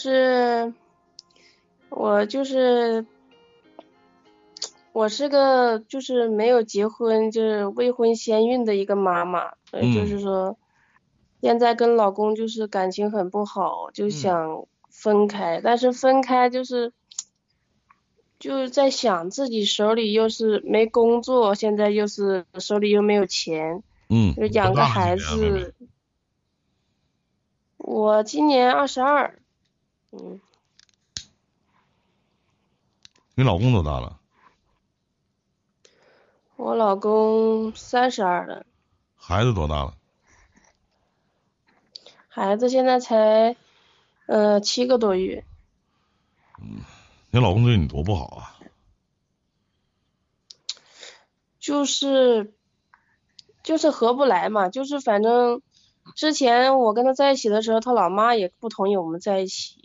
是我就是我是个就是没有结婚就是未婚先孕的一个妈妈，就是说现在跟老公就是感情很不好，就想分开，但是分开就是就是在想自己手里又是没工作，现在又是手里又没有钱，嗯，就养个孩子。我今年二十二，嗯。你老公多大了？我老公三十二了。孩子多大了？孩子现在才呃七个多月。嗯，你老公对你多不好啊？就是就是合不来嘛，就是反正之前我跟他在一起的时候，他老妈也不同意我们在一起。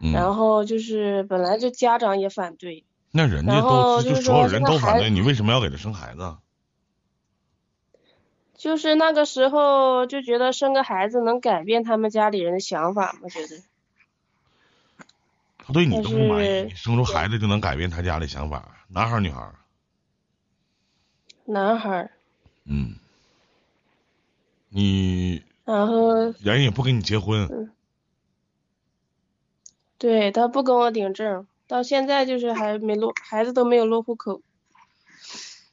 然后就是本来就家长也反对，那人家都就所有人都反对，你为什么要给他生孩子？就是那个时候就觉得生个孩子能改变他们家里人的想法吗，觉得。他对你都不满意，生出孩子就能改变他家的想法？男孩女孩？男孩。嗯。你。然后。人也不跟你结婚。对他不跟我领证，到现在就是还没落，孩子都没有落户口。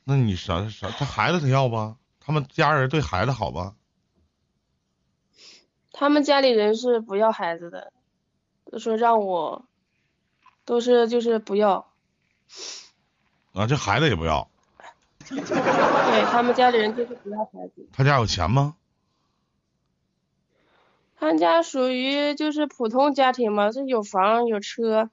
那你啥啥？他孩子他要不？他们家人对孩子好吧？他们家里人是不要孩子的，都说让我，都是就是不要。啊，这孩子也不要。对他们家里人就是不要孩子。他家有钱吗？他家属于就是普通家庭嘛，是有房有车。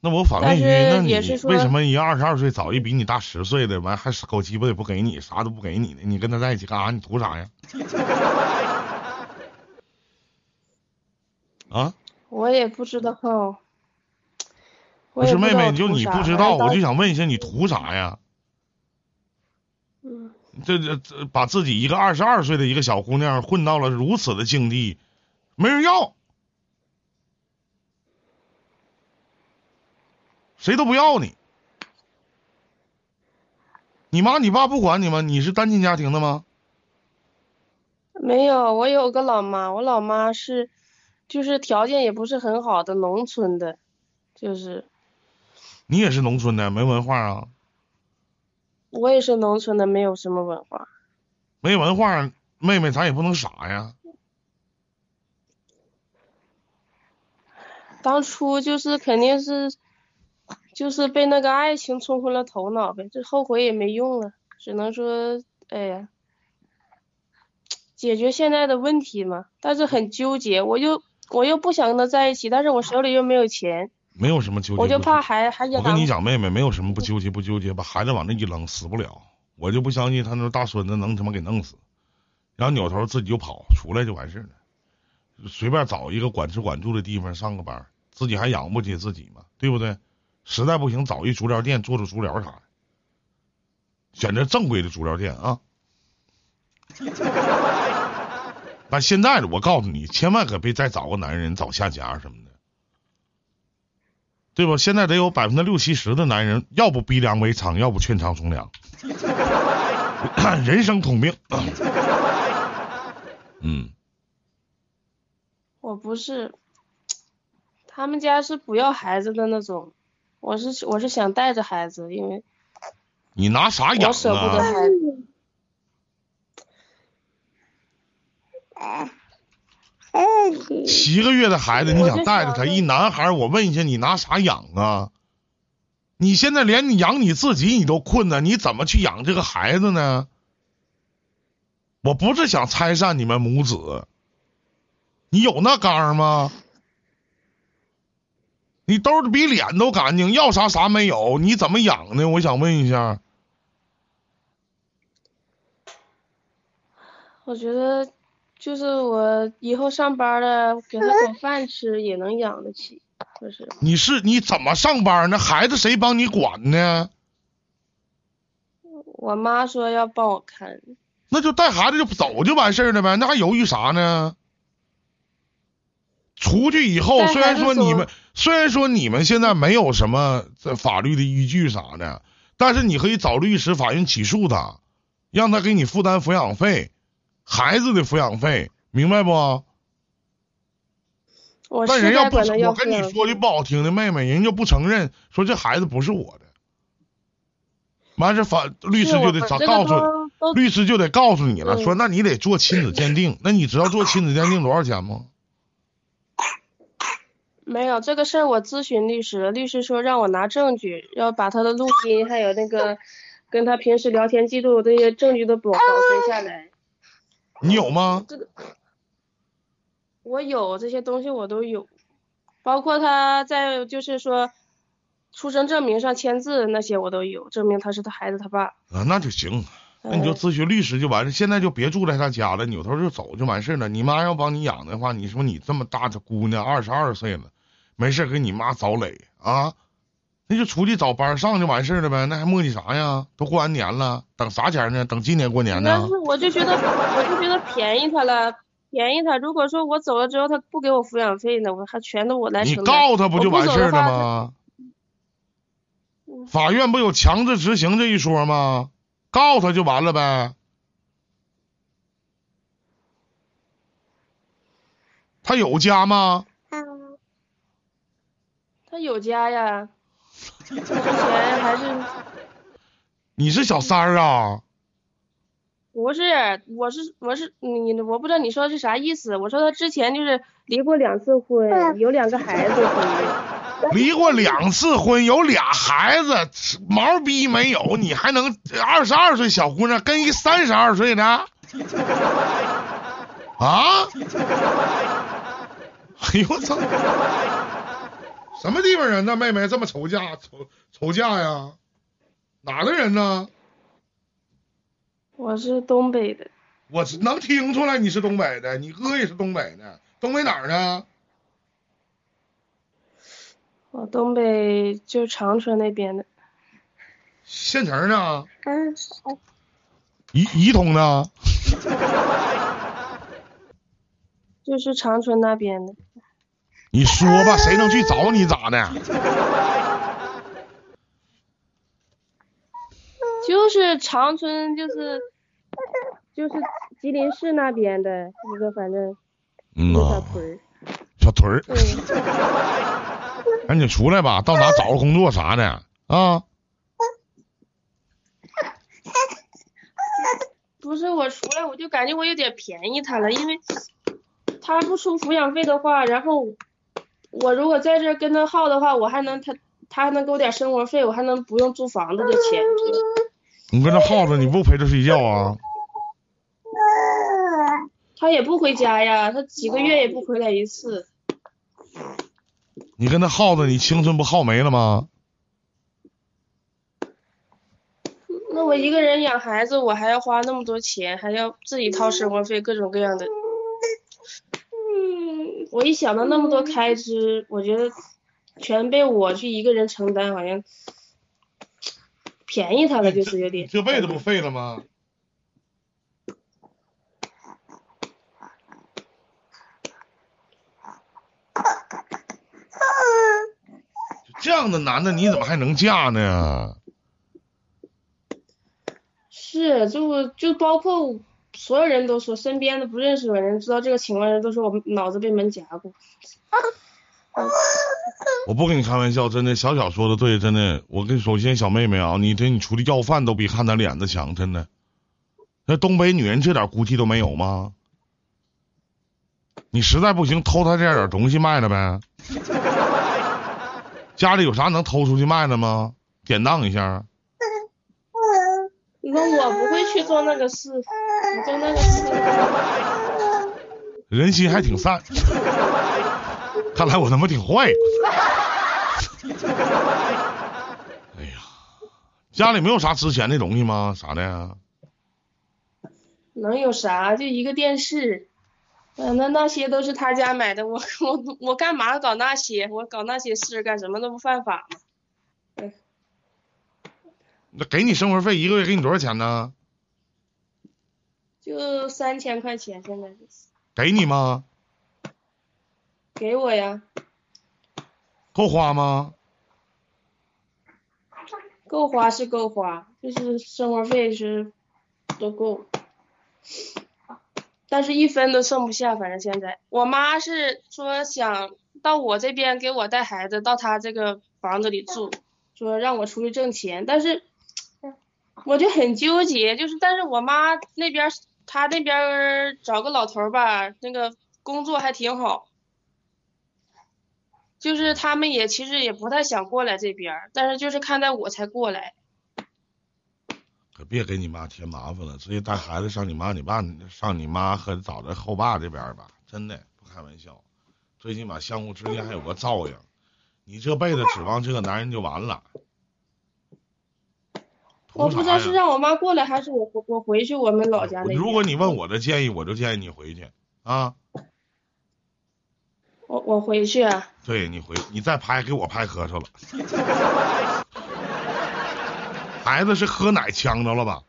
那我反问一句，那你为什么一二十二岁找一比你大十岁的，完还狗鸡巴也不给你，啥都不给你呢，你跟他在一起干啥？你图啥呀？啊？我也不知道。不是妹妹，就你不知道，我就想问一下，你图啥呀？嗯。这这这，把自己一个二十二岁的一个小姑娘混到了如此的境地。没人要，谁都不要你。你妈你爸不管你吗？你是单亲家庭的吗？没有，我有个老妈，我老妈是，就是条件也不是很好的农村的，就是。你也是农村的，没文化啊？我也是农村的，没有什么文化。没文化，妹妹，咱也不能傻呀。当初就是肯定是，就是被那个爱情冲昏了头脑呗，这后悔也没用了，只能说，哎呀，解决现在的问题嘛。但是很纠结，我又我又不想跟他在一起，但是我手里又没有钱。没有什么纠结。我就怕孩孩子。我跟你讲，妹妹，没有什么不纠结不纠结，把孩子往那一扔，死不了。我就不相信他那大孙子能他妈给弄死，然后扭头自己就跑，出来就完事了。随便找一个管吃管住的地方上个班，自己还养不起自己吗？对不对？实在不行找一足疗店做做足疗啥的，选择正规的足疗店啊。但现在的我告诉你，千万可别再找个男人找下家什么的，对吧？现在得有百分之六七十的男人，要不逼良为娼，要不劝娼从良，人生通病。嗯。我不是，他们家是不要孩子的那种，我是我是想带着孩子，因为你拿啥养啊？我舍不得孩子。七个月的孩子，你想带着他？一男孩，我问一下，你拿啥养啊？你现在连你养你自己你都困难，你怎么去养这个孩子呢？我不是想拆散你们母子。你有那肝吗？你兜里比脸都干净，要啥啥没有，你怎么养呢？我想问一下。我觉得就是我以后上班了，给他口饭吃也能养得起，就是。你是你怎么上班呢？孩子谁帮你管呢？我妈说要帮我看。那就带孩子就走就完事儿了呗，那还犹豫啥呢？出去以后，虽然说说你们虽然说你们现在没有什么这法律的依据啥的，但是你可以找律师、法院起诉他，让他给你负担抚养费，孩子的抚养费，明白不？我但人要不我跟你说句不好听的，妹妹，人家不承认，说这孩子不是我的，完事法律师就得找告诉律师就得告诉你了，嗯说那你得做亲子鉴定，那你知道做 亲子鉴定多少钱吗？没有这个事儿，我咨询律师，律师说让我拿证据，要把他的录音还有那个跟他平时聊天记录这些证据都保保存下来。你有吗？这个我有这些东西我都有，包括他在就是说出生证明上签字那些我都有，证明他是他孩子他爸。啊，那就行，那你就嗯咨询律师就完事，现在就别住在他家了，扭头就走就完事了。你妈要帮你养的话，你说你这么大的姑娘，二十二岁了，没事给你妈找累啊，那就出去找班上就完事了呗，那还磨叽啥呀？都过完年了，等啥钱呢？等今年过年呢但是？我就觉得我就觉得便宜他了，便宜他。如果说我走了之后他不给我抚养费呢，我还全都我来你承担。告他不就完事儿了吗？嗯法院不有强制执行这一说吗？告他就完了呗。他有家吗？他有家呀，之前还是 你是小三儿啊？不是？我是我是你，我不知道你说的是啥意思。我说他之前就是离过两次婚，有两个孩子。离过两次婚，有俩孩子，毛逼没有，你还能二十二岁小姑娘跟一三十二岁的？啊？哎呦我操！什么地方人呢，妹妹这么愁嫁愁愁嫁呀？哪的人呢？我是东北的，我是能听出来你是东北的，你哥也是东北的，东北哪儿呢？我东北就长春那边的。县城呢？嗯。仪仪同呢？就是长春那边的。你说吧，谁能去找你咋的？就是长春，就是就是吉林市那边的一个，反正嗯小，屯儿。小屯儿，嗯，赶紧出来吧，到哪找个工作啥的啊？不是我出来，我就感觉我有点便宜他了，因为他不出抚养费的话，然后我如果在这跟他耗的话，我还能他他还能给我点生活费，我还能不用租房子的钱。你跟他耗着，你不陪他睡觉啊？他也不回家呀，他几个月也不回来一次。你跟他耗着，你青春不耗没了吗？那我一个人养孩子，我还要花那么多钱，还要自己掏生活费，各种各样的。嗯，我一想到那么多开支，我觉得全被我去一个人承担，好像便宜他了，就是有点。这辈子不废了吗？这样的男的你怎么还能嫁呢？是，就就包括所有人都说，身边的不认识的人知道这个情况的人都说我脑子被门夹过。我不跟你开玩笑，真的，小小说的对，真的。我跟你说，现在小妹妹啊，你这你出去要饭都比看他脸子强，真的。那东北女人这点骨气都没有吗？你实在不行，偷她这点东西卖了呗。家里有啥能偷出去卖的吗？典当一下。那我不会去做那个事，人心还挺善，看来我他妈挺坏。哎呀，家里没有啥值钱的东西吗？啥的呀？能有啥？就一个电视，嗯、那那些都是他家买的，我我我干嘛搞那些？我搞那些事干什么？那不犯法吗？那给你生活费一个月给你多少钱呢？就三千块钱，现在就是。给你吗？给我呀。够花吗？够花是够花，就是生活费是都够，但是一分都剩不下。反正现在，我妈是说想到我这边给我带孩子，到她这个房子里住，说让我出去挣钱，但是我就很纠结，就是但是我妈那边他那边找个老头吧，那个工作还挺好。就是他们也其实也不太想过来这边，但是就是看在我才过来。可别给你妈添麻烦了，直接带孩子上你妈、你爸、上你妈和找的后爸这边吧，真的不开玩笑。最起码相互之间还有个照应。你这辈子指望这个男人就完了。我不知道是让我妈过来，还是我我回去我们老家那如果你问我的建议，我就建议你回去啊。我我回去啊。对你回，你再拍给我拍咳嗽了。孩子是喝奶呛着了吧？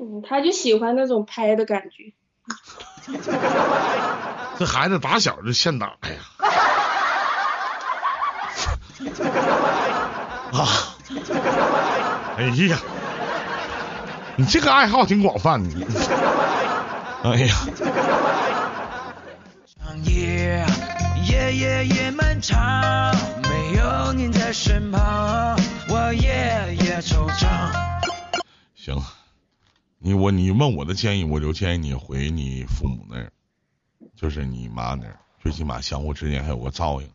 嗯，他就喜欢那种拍的感觉。这孩子打小就欠打呀。啊！哎呀，你这个爱好挺广泛的。哎呀。夜夜夜夜漫长，没有您在身旁，我夜夜惆怅。行，你我你问我的建议，我就建议你回你父母那儿，就是你妈那儿，最起码相互之间还有个照应。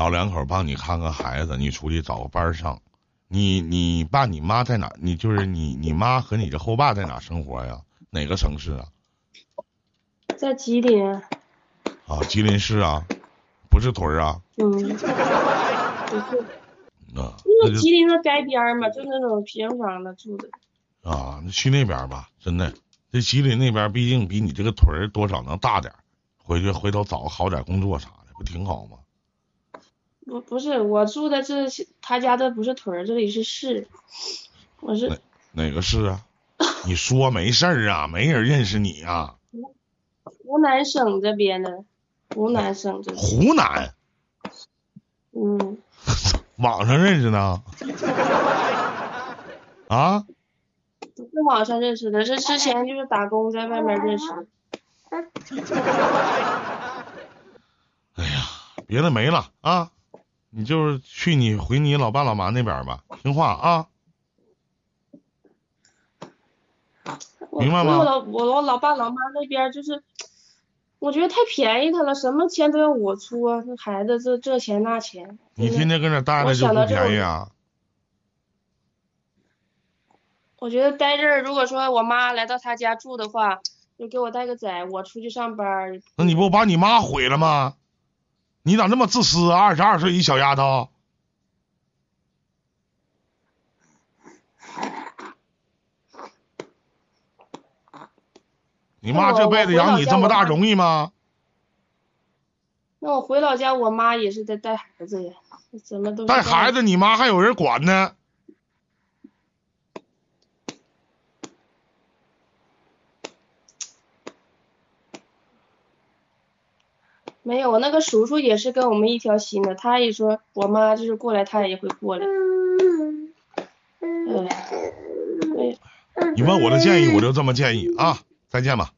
老两口帮你看看孩子，你出去找个班上。你你爸你妈在哪？你就是你你妈和你的后爸在哪生活呀？哪个城市啊？在吉林。啊，吉林市啊，不是屯儿啊。嗯，不是。啊，那吉林的街边嘛，就那种平房的住的。啊，那去那边吧，真的，这吉林那边毕竟比你这个屯儿多少能大点儿回去回头找个好点工作啥的，不挺好吗？不不是，我住的这他家的不是屯儿，这里是市。我是哪个市啊？你说没事儿啊，没人认识你啊。湖南省这边的。湖南省的。湖南。嗯。网上认识的。啊？不是网上认识的，是之前就是打工在外面认识的。哎呀，别的没了啊，你就是去你回你老爸老妈那边吧，听话啊。明白吗？我老我我老爸老妈那边就是。我觉得太便宜他了，什么钱都要我出啊！这孩子这这钱那钱。你天天跟那待着就不便宜啊？我觉得待这儿，如果说我妈来到他家住的话，就给我带个崽，我出去上班。那你不把你妈毁了吗？你咋那么自私？二十二岁一小丫头。你妈这辈子养你这么大容易吗？那我回老家，我妈也是在带孩子呀，怎么都带孩子，你妈还有人管呢。没有，我那个叔叔也是跟我们一条心的，他也说我妈就是过来，他也会过来。嗯你问我的建议，我就这么建议啊。再见吧。